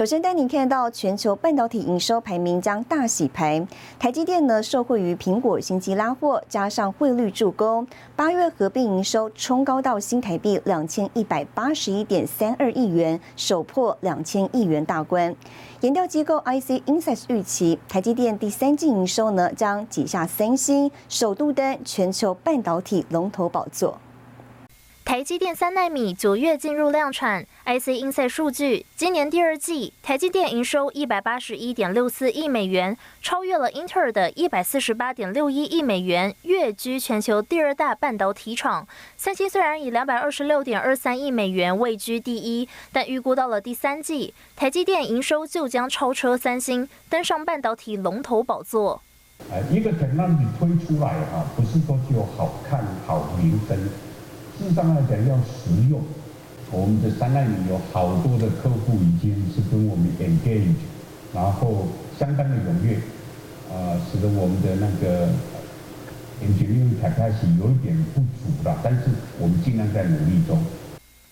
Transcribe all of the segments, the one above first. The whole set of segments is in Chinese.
首先带您看到全球半导体营收排名将大洗牌，台积电呢受惠于苹果新机拉货，加上汇率助攻，八月合并营收冲高到新台币两千一百八十一点三二亿元，首破两千亿元大关。研调机构 IC Insights 预期，台积电第三季营收呢将挤下三星，首度登全球半导体龙头宝座。台积电三纳米九月进入量产，IC Insight 数据，今年第二季台积电营收一百八十一点六四亿美元，超越了英特尔的一百四十八点六一亿美元，跃居全球第二大半导体厂。三星虽然以两百二十六点二三亿美元位居第一，但预估到了第三季，台积电营收就将超车三星，登上半导体龙头宝座。一个等纳米推出来啊，不是说就好看、好名声。事实上来讲，要实用。我们的三纳米有好多的客户已经是跟我们 engage，然后相当的踊跃，啊，使得我们的那个 engineering capacity 有一点不足了，但是我们尽量在努力中。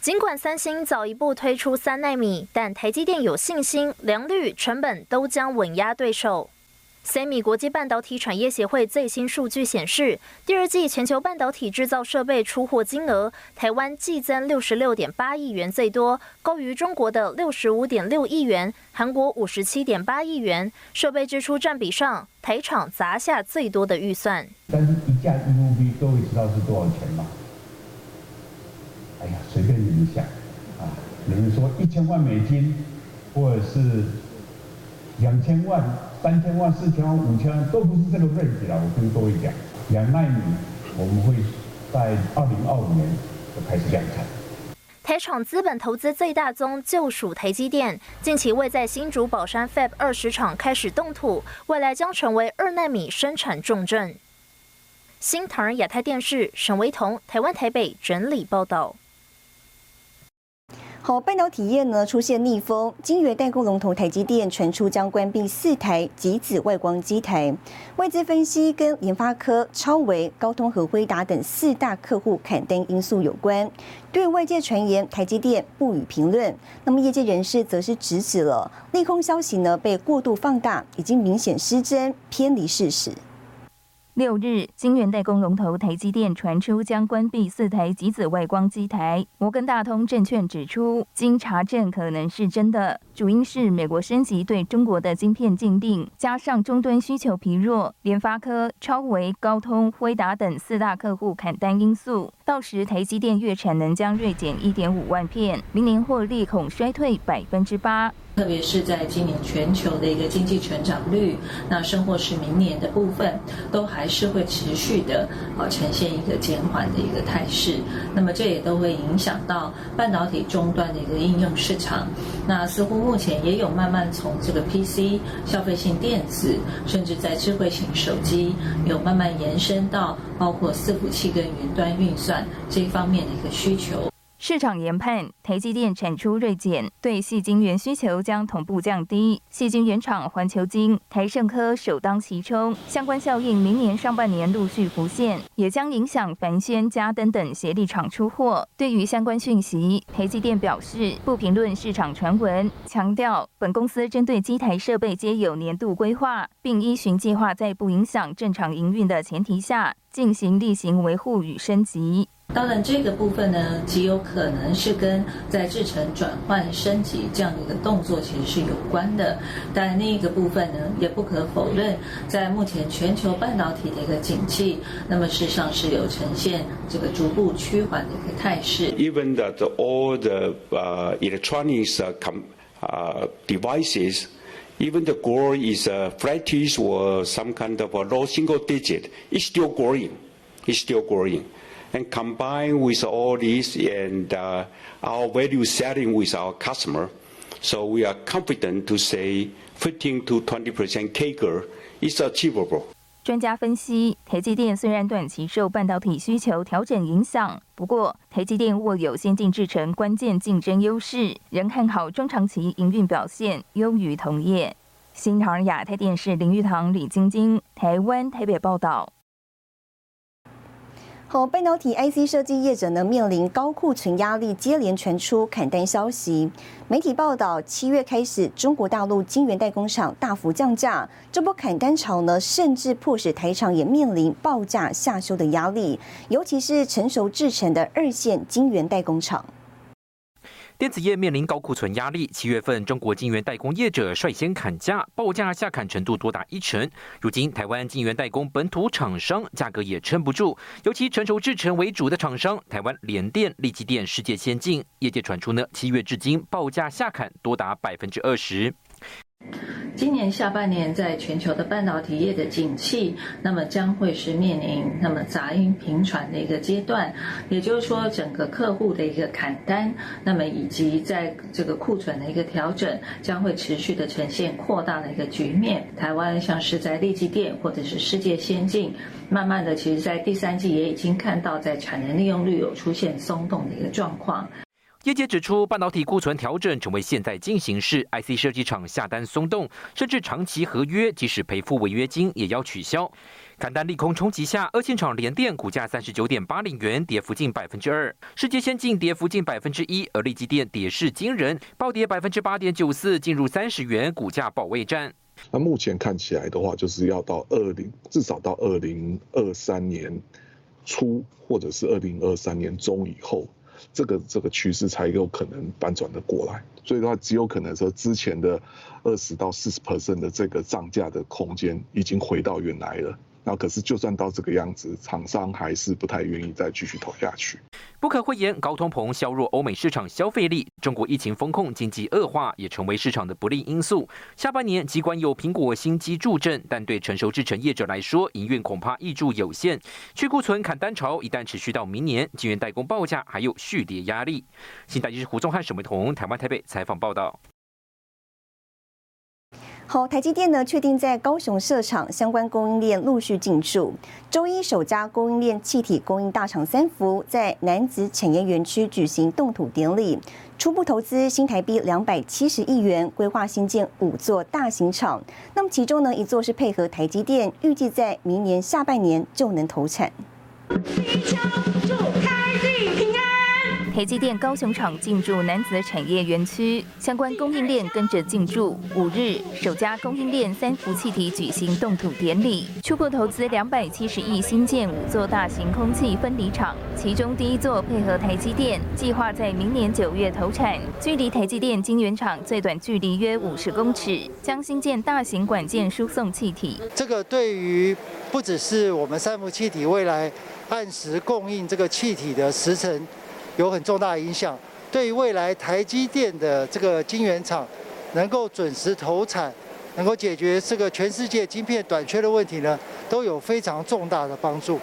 尽管三星早一步推出三纳米，但台积电有信心，良率、成本都将稳压对手。三米国际半导体产业协会最新数据显示，第二季全球半导体制造设备出货金额，台湾季增六十六点八亿元最多，高于中国的六十五点六亿元，韩国五十七点八亿元。设备支出占比上，台厂砸下最多的预算。但是一架 EUV，各位知道是多少钱吗？哎呀，随便你们想啊，有人说一千万美金，或者是两千万。三千万、四千万、五千万都不是这个位置了。我跟各位讲，两纳米我们会在二零二五年就开始量产。台厂资本投资最大宗就属台积电，近期未在新竹宝山 Fab 二十厂开始动土，未来将成为二纳米生产重镇。新唐人亚太电视沈维彤，台湾台北整理报道。好，半导体业呢出现逆风，晶圆代工龙头台积电传出将关闭四台极紫外光机台。外资分析跟联发科、超维、高通和辉达等四大客户砍单因素有关。对外界传言，台积电不予评论。那么业界人士则是直指了利空消息呢被过度放大，已经明显失真，偏离事实。六日，晶圆代工龙头台积电传出将关闭四台极紫外光机台。摩根大通证券指出，经查证可能是真的，主因是美国升级对中国的晶片禁令，加上终端需求疲弱，联发科、超维、高通、辉达等四大客户砍单因素。到时台积电月产能将锐减一点五万片，明年获利恐衰退百分之八。特别是在今年全球的一个经济成长率，那甚或是明年的部分，都还是会持续的啊呈现一个减缓的一个态势。那么这也都会影响到半导体终端的一个应用市场。那似乎目前也有慢慢从这个 PC 消费性电子，甚至在智慧型手机，有慢慢延伸到包括伺服器跟云端运算这一方面的一个需求。市场研判，台积电产出锐减，对细晶圆需求将同步降低。细晶圆厂环球晶、台盛科首当其冲，相关效应明年上半年陆续浮现，也将影响凡轩、嘉登等协力厂出货。对于相关讯息，台积电表示不评论市场传闻，强调本公司针对机台设备皆有年度规划，并依循计划，在不影响正常营运的前提下，进行例行维护与升级。当然，这个部分呢，极有可能是跟在制程转换升级这样的一个动作其实是有关的。但另一个部分呢，也不可否认，在目前全球半导体的一个景气，那么事实上是有呈现这个逐步趋缓的一个态势。Even that all the electronics devices, even the growth is a flattish or some kind of a low single digit, it's still growing. It's still growing. And combine with all this and our value setting with our customer, so we are confident to say 15 to 20 percent CAGR is achievable. 专家分析，台积电虽然短期受半导体需求调整影响，不过台积电握有先进制程关键竞争优势，仍看好中长期营运表现优于同业。新唐亚太电视林玉堂、李晶晶，台湾台北报道。好，半导体 IC 设计业者呢面临高库存压力，接连传出砍单消息。媒体报道，七月开始，中国大陆晶圆代工厂大幅降价，这波砍单潮呢，甚至迫使台厂也面临报价下修的压力，尤其是成熟制成的二线晶圆代工厂。电子业面临高库存压力，七月份中国晶圆代工业者率先砍价，报价下砍程度多达一成。如今台湾晶圆代工本土厂商价格也撑不住，尤其成熟制程为主的厂商，台湾联电、力积电、世界先进，业界传出呢，七月至今报价下砍多达百分之二十。今年下半年，在全球的半导体业的景气，那么将会是面临那么杂音频传的一个阶段，也就是说，整个客户的一个砍单，那么以及在这个库存的一个调整，将会持续的呈现扩大的一个局面。台湾像是在立积电或者是世界先进，慢慢的，其实在第三季也已经看到在产能利用率有出现松动的一个状况。业界指出，半导体库存调整成为现在进行式，IC 设计厂下单松动，甚至长期合约即使赔付违约金也要取消。砍单利空冲击下，二线厂联电股价三十九点八零元，跌幅近百分之二；世界先进跌幅近百分之一，而立积电跌势惊人，暴跌百分之八点九四，进入三十元股价保卫战。那目前看起来的话，就是要到二零，至少到二零二三年初，或者是二零二三年中以后。这个这个趋势才有可能反转的过来，所以的话，极有可能说之前的二十到四十 percent 的这个涨价的空间已经回到原来了。那可是，就算到这个样子，厂商还是不太愿意再继续投下去。不可讳言，高通膨削弱欧美市场消费力，中国疫情风控、经济恶化也成为市场的不利因素。下半年尽管有苹果新机助阵，但对成熟制程业者来说，营运恐怕益助有限。去库存砍单潮一旦持续到明年，晶圆代工报价还有续跌压力。新台记者胡宗汉、沈维彤，台湾台北采访报道。好，台积电呢确定在高雄设厂，相关供应链陆续进驻。周一，首家供应链气体供应大厂三福在南子产业园区举行动土典礼，初步投资新台币两百七十亿元，规划新建五座大型厂。那么其中呢一座是配合台积电，预计在明年下半年就能投产。台积电高雄厂进驻南子产业园区，相关供应链跟着进驻。五日，首家供应链三氟气体举行动土典礼，初步投资两百七十亿新建五座大型空气分离厂，其中第一座配合台积电，计划在明年九月投产，距离台积电晶圆厂最短距离约五十公尺，将新建大型管件输送气体。这个对于不只是我们三氟气体未来按时供应这个气体的时程。有很重大影响，对于未来台积电的这个晶圆厂能够准时投产，能够解决这个全世界晶片短缺的问题呢？都有非常重大的帮助。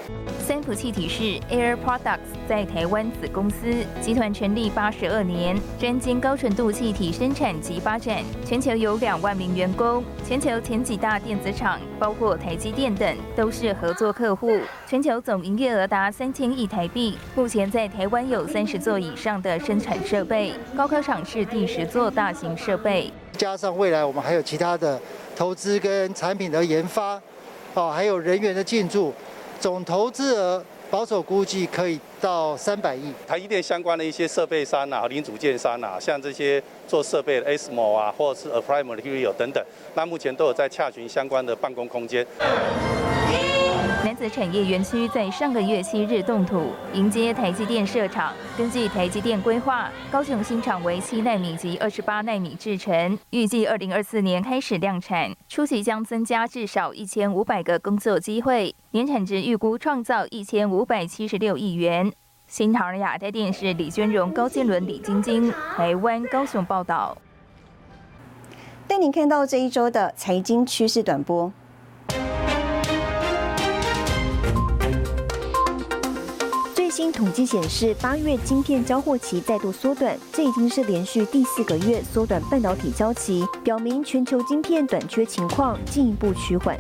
三浦气体是 Air Products 在台湾子公司，集团成立八十二年，专精高纯度气体生产及发展，全球有两万名员工，全球前几大电子厂，包括台积电等，都是合作客户。全球总营业额达三千亿台币，目前在台湾有三十座以上的生产设备，高科厂是第十座大型设备。加上未来我们还有其他的投资跟产品的研发。哦，还有人员的进驻，总投资额保守估计可以到三百亿。台积电相关的一些设备商啊、零组件商啊，像这些做设备的 ASML 啊，或者是 Applied Material 等等，那目前都有在洽询相关的办公空间。南子产业园区在上个月七日动土，迎接台积电设厂。根据台积电规划，高雄新厂为七纳米及二十八纳米制程，预计二零二四年开始量产，初期将增加至少一千五百个工作机会，年产值预估创造一千五百七十六亿元。新唐人亚太电视李娟荣、高建伦、李晶晶，台湾高雄报道。带您看到这一周的财经趋势短波。新统计显示，八月晶片交货期再度缩短，这已经是连续第四个月缩短半导体交期，表明全球晶片短缺情况进一步趋缓。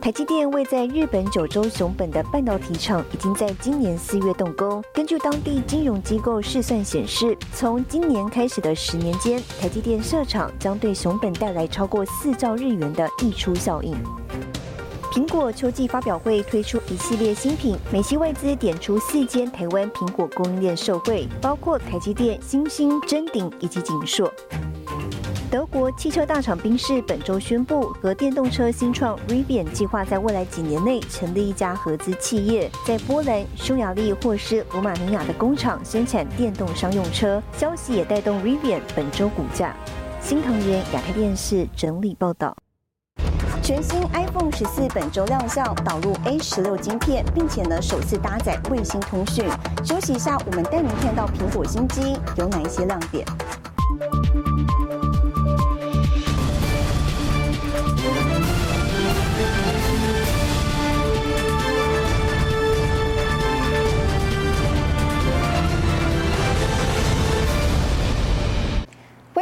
台积电位在日本九州熊本的半导体厂已经在今年四月动工。根据当地金融机构试算显示，从今年开始的十年间，台积电设厂将对熊本带来超过四兆日元的溢出效应。苹果秋季发表会推出一系列新品，美系外资点出四间台湾苹果供应链受惠，包括台积电、新兴、臻鼎以及景硕。德国汽车大厂宾士本周宣布，和电动车新创 Rivian 计划在未来几年内成立一家合资企业，在波兰、匈牙利或是罗马尼亚的工厂生产电动商用车。消息也带动 Rivian 本周股价。新藤原亚太电视整理报道。全新 iPhone 十四本周亮相，导入 A 十六晶片，并且呢首次搭载卫星通讯。休息一下，我们带您看到苹果新机有哪一些亮点。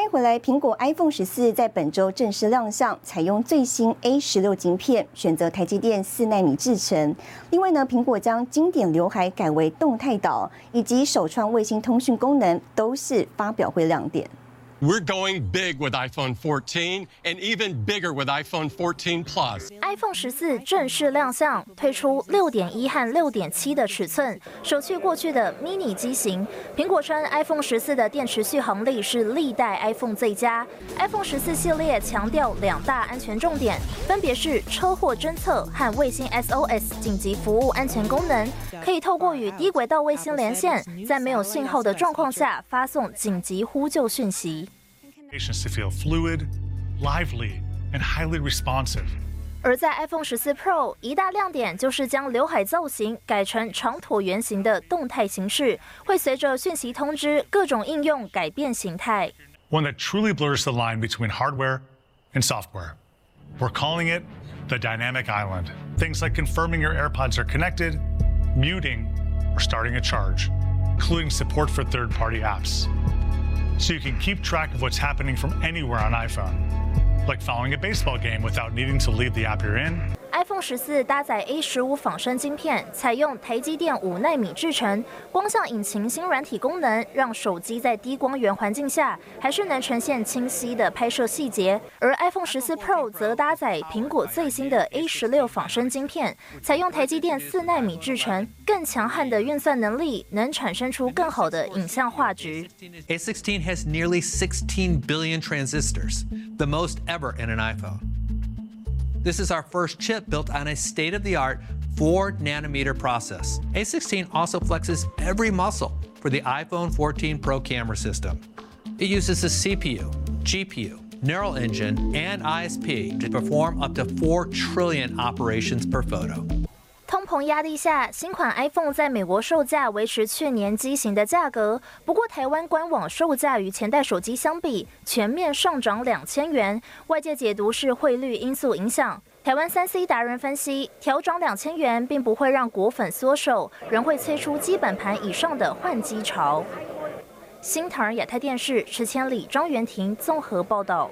回来，苹果 iPhone 十四在本周正式亮相，采用最新 A 十六晶片，选择台积电四纳米制程。另外呢，苹果将经典刘海改为动态岛，以及首创卫星通讯功能，都是发表会亮点。We're going big with iPhone 14 and even bigger with iPhone 14 Plus. iPhone 十四正式亮相，推出六点一和六点七的尺寸，首去过去的 mini 机型。苹果称 iPhone 十四的电池续航力是历代 iPhone 最佳。iPhone 十四系列强调两大安全重点，分别是车祸侦测和卫星 SOS 紧急服务安全功能，可以透过与低轨道卫星连线，在没有信号的状况下发送紧急呼救讯息。Patients to feel fluid, lively, and highly responsive. 而在 iPhone 十四 Pro，一大亮点就是将刘海造型改成长椭圆形的动态形式，会随着讯息通知各种应用改变形态。One that truly blurs the line between hardware and software. We're calling it the dynamic island. Things like confirming your AirPods are connected, muting, or starting a charge, including support for third-party apps so you can keep track of what's happening from anywhere on iPhone, like following a baseball game without needing to leave the app you're in iPhone 十四搭载 A 十五仿生晶片，采用台积电五纳米制成，光像引擎新软体功能，让手机在低光源环境下还是能呈现清晰的拍摄细节。而 iPhone 十四 Pro 则搭载苹果最新的 A 十六仿生晶片，采用台积电四纳米制成，更强悍的运算能力，能产生出更好的影像画质。A16 has nearly 16 billion transistors, the most ever in an iPhone. This is our first chip built on a state of the art 4 nanometer process. A16 also flexes every muscle for the iPhone 14 Pro camera system. It uses a CPU, GPU, neural engine, and ISP to perform up to 4 trillion operations per photo. 通膨压力下，新款 iPhone 在美国售价维持去年机型的价格。不过，台湾官网售价与前代手机相比，全面上涨两千元。外界解读是汇率因素影响。台湾三 C 达人分析，调涨两千元并不会让果粉缩手，仍会催出基本盘以上的换机潮。新唐人亚太电视池千里、庄元婷综合报道。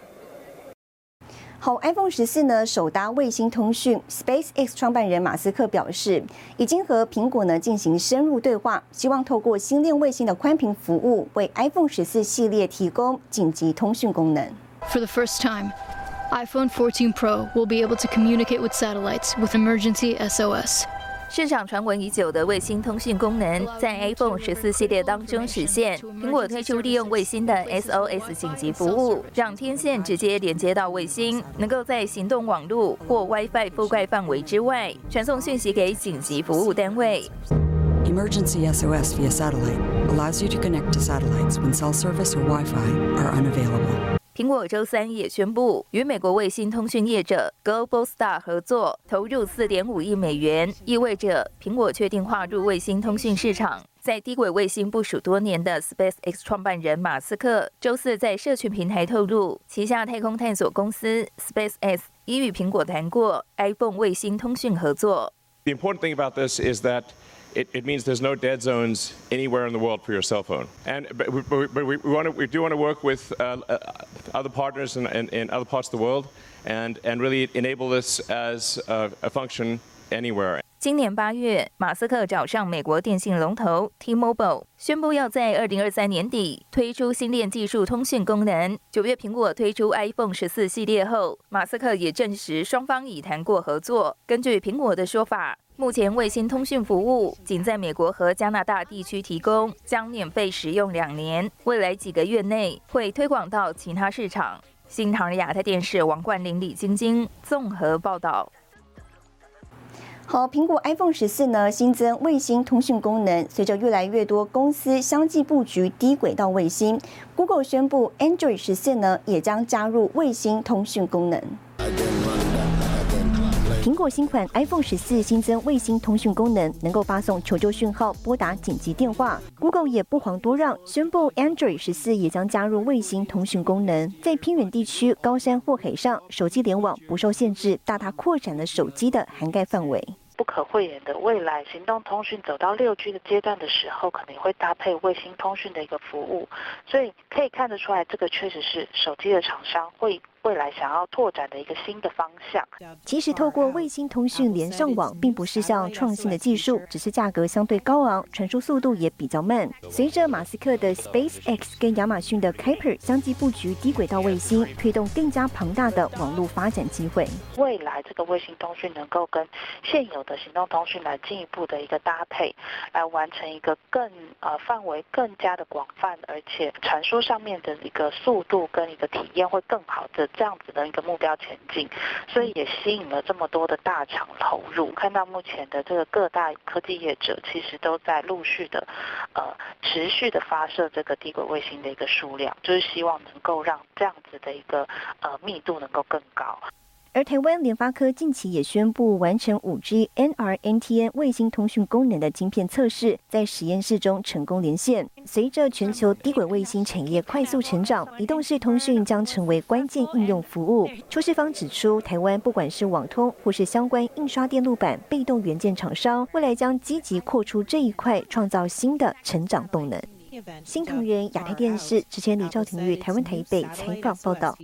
好，iPhone 十四呢，首搭卫星通讯。SpaceX 创办人马斯克表示，已经和苹果呢进行深入对话，希望透过星链卫星的宽频服务，为 iPhone 十四系列提供紧急通讯功能。For the first time, iPhone 14 Pro will be able to communicate with satellites with emergency SOS. 市场传闻已久的卫星通讯功能，在 iPhone 十四系列当中实现。苹果推出利用卫星的 SOS 紧急服务，让天线直接连接到卫星，能够在行动网络或 WiFi 覆盖范围之外，传送讯息给紧急服务单位。Emergency SOS via satellite allows you to connect to satellites when cell service or Wi-Fi are unavailable. 苹果周三也宣布与美国卫星通讯业者 Globalstar 合作，投入4.5亿美元，意味着苹果确定划入卫星通讯市场。在低轨卫星部署多年的 SpaceX 创办人马斯克周四在社群平台透露，旗下太空探索公司 SpaceX 已与苹果谈过 iPhone 卫星通讯合作。The important thing about this is that it, it, means there's no dead zones anywhere in the world for your cell phone. And but we, but we, we, want to, we do want to work with uh, uh, other partners in, in, in other parts of the world and, and really enable this as a, a function anywhere. 今年八月，马斯克找上美国电信龙头 T-Mobile，宣布要在二零二三年底推出星链技术通讯功能。九月，苹果推出 iPhone 十四系列后，马斯克也证实双方已谈过合作。根据苹果的说法， 目前卫星通讯服务仅在美国和加拿大地区提供，将免费使用两年，未来几个月内会推广到其他市场。新唐人亚太电视王冠林、李晶晶综合报道。好，苹果 iPhone 十四呢新增卫星通讯功能。随着越来越多公司相继布局低轨道卫星，Google 宣布 Android 十四呢也将加入卫星通讯功能。苹果新款 iPhone 十四新增卫星通讯功能，能够发送求救讯号、拨打紧急电话。Google 也不遑多让，宣布 Android 十四也将加入卫星通讯功能，在偏远地区、高山或海上，手机联网不受限制，大大扩展了手机的涵盖范围。不可讳言的，未来行动通讯走到六 G 的阶段的时候，可能会搭配卫星通讯的一个服务，所以可以看得出来，这个确实是手机的厂商会。未来想要拓展的一个新的方向。其实，透过卫星通讯连上网，并不是项创新的技术，只是价格相对高昂，传输速度也比较慢。随着马斯克的 SpaceX 跟亚马逊的 Kuiper 相继布局低轨道卫星，推动更加庞大的网络发展机会。未来这个卫星通讯能够跟现有的行动通讯来进一步的一个搭配，来完成一个更呃范围更加的广泛，而且传输上面的一个速度跟一个体验会更好的。这样子的一个目标前进，所以也吸引了这么多的大厂投入。看到目前的这个各大科技业者，其实都在陆续的，呃，持续的发射这个低轨卫星的一个数量，就是希望能够让这样子的一个呃密度能够更高。而台湾联发科近期也宣布完成五 G NR-NTN 卫星通讯功能的晶片测试，在实验室中成功连线。随着全球低轨卫星产业快速成长，移动式通讯将成为关键应用服务。出事方指出，台湾不管是网通或是相关印刷电路板、被动元件厂商，未来将积极扩出这一块，创造新的成长动能。新唐人亚太电视之前李兆廷于台湾台北采访报道。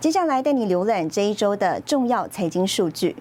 接下来带你浏览这一周的重要财经数据。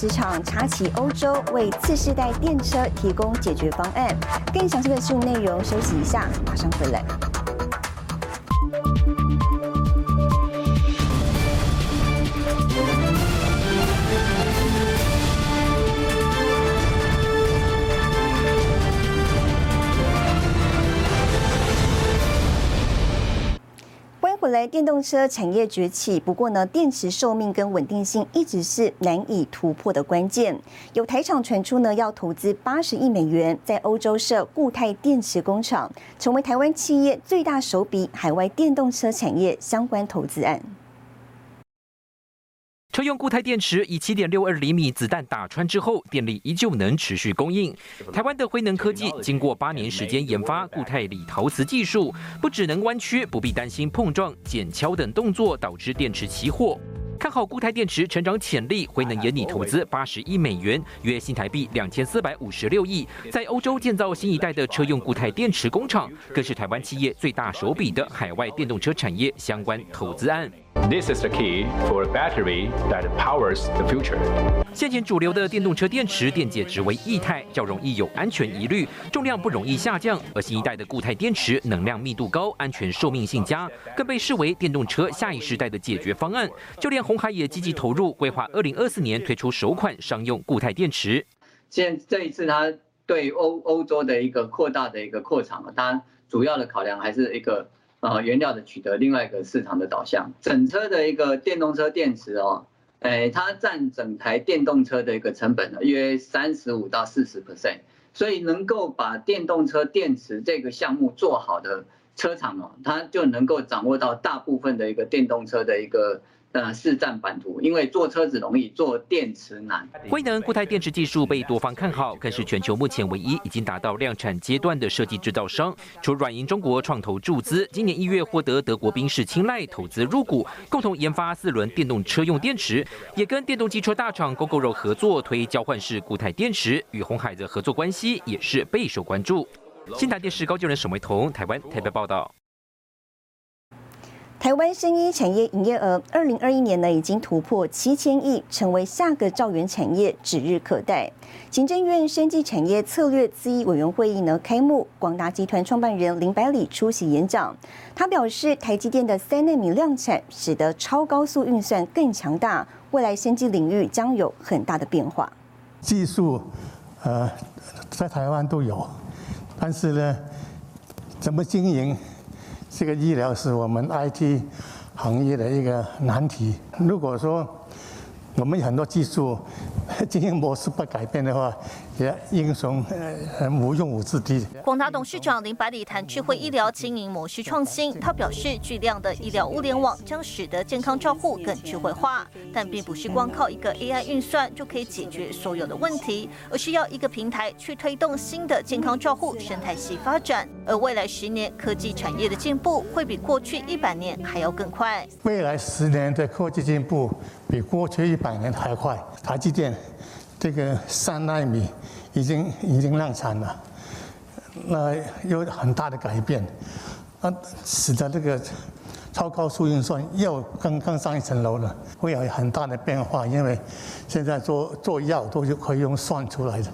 市场插旗欧洲，为次世代电车提供解决方案。更详细的新闻内容，休息一下，马上回来。来，电动车产业崛起，不过呢，电池寿命跟稳定性一直是难以突破的关键。有台厂传出呢，要投资八十亿美元，在欧洲设固态电池工厂，成为台湾企业最大手笔海外电动车产业相关投资案。车用固态电池以七点六二厘米子弹打穿之后，电力依旧能持续供应。台湾的辉能科技经过八年时间研发固态锂陶瓷技术，不只能弯曲，不必担心碰撞、剪敲等动作导致电池起火。看好固态电池成长潜力，辉能研拟投资八十亿美元，约新台币两千四百五十六亿，在欧洲建造新一代的车用固态电池工厂，更是台湾企业最大手笔的海外电动车产业相关投资案。This is the key for a battery that powers the future. 现前主流的电动车电池电解质为液态，较容易有安全疑虑，重量不容易下降。而新一代的固态电池能量密度高，安全寿命性佳，更被视为电动车下一世代的解决方案。就连红海也积极投入，规划二零二四年推出首款商用固态电池。现这一次它。对欧欧洲的一个扩大的一个扩厂，当然主要的考量还是一个啊原料的取得，另外一个市场的导向。整车的一个电动车电池哦，哎，它占整台电动车的一个成本呢，约三十五到四十 percent，所以能够把电动车电池这个项目做好的车厂哦，它就能够掌握到大部分的一个电动车的一个。呃，市占版图，因为做车子容易，做电池难。辉能固态电池技术被多方看好，更是全球目前唯一已经达到量产阶段的设计制造商。除软银中国创投注资，今年一月获得德国宾士青睐投资入股，共同研发四轮电动车用电池，也跟电动机车大厂 GoGoRo 合作推交换式固态电池，与红海的合作关系也是备受关注。新台电视高就人沈维彤，台湾台北报道。台湾生医产业营业额，二零二一年呢已经突破七千亿，成为下个兆元产业指日可待。行政院生技产业策略咨议委员会议呢开幕，广达集团创办人林百里出席演讲。他表示，台积电的三纳米量产，使得超高速运算更强大，未来生技领域将有很大的变化。技术，呃，在台湾都有，但是呢，怎么经营？这个医疗是我们 IT 行业的一个难题。如果说我们很多技术经营模式不改变的话，也英雄呃无用武之地。广达董事长林百里谈智慧医疗经营模式创新，他表示，巨量的医疗物联网将使得健康照护更智慧化，但并不是光靠一个 AI 运算就可以解决所有的问题，而是要一个平台去推动新的健康照护生态系发展。而未来十年科技产业的进步会比过去一百年还要更快。未来十年的科技进步比过去一百年还快。台积电。这个三纳米已经已经量产了，那有很大的改变，那，使得这个。超高速运算又更更上一层楼了，会有很大的变化，因为现在做做药都是可以用算出来的。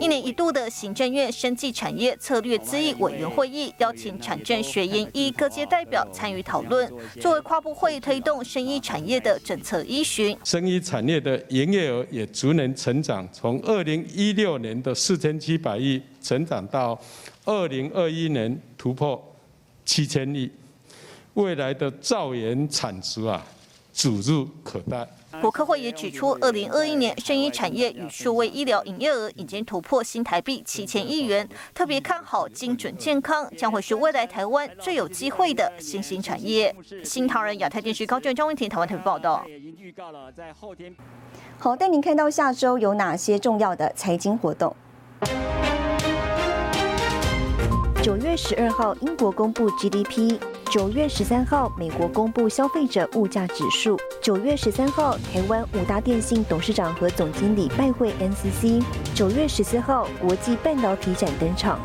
一年一度的行政院生技产业策略咨议委员会议，邀请产政学研医各界代表参与讨论，作为跨部会推动生医产业的政策依循。生医产业的营业额也逐年成长，从二零一六年的四千七百亿，成长到二零二一年突破七千亿。未来的造园产值啊，指日可待。国科会也指出，二零二一年生医产业与数位医疗营业额已经突破新台币七千亿元，特别看好精准健康将会是未来台湾最有机会的新兴产业。新唐人亚太电视高俊张文婷台湾台报道。好，带您看到下周有哪些重要的财经活动。九月十二号，英国公布 GDP。九月十三号，美国公布消费者物价指数。九月十三号，台湾五大电信董事长和总经理拜会 NCC。九月十四号，国际半导体展登场。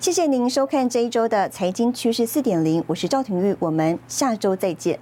谢谢您收看这一周的财经趋势四点零，我是赵廷玉，我们下周再见。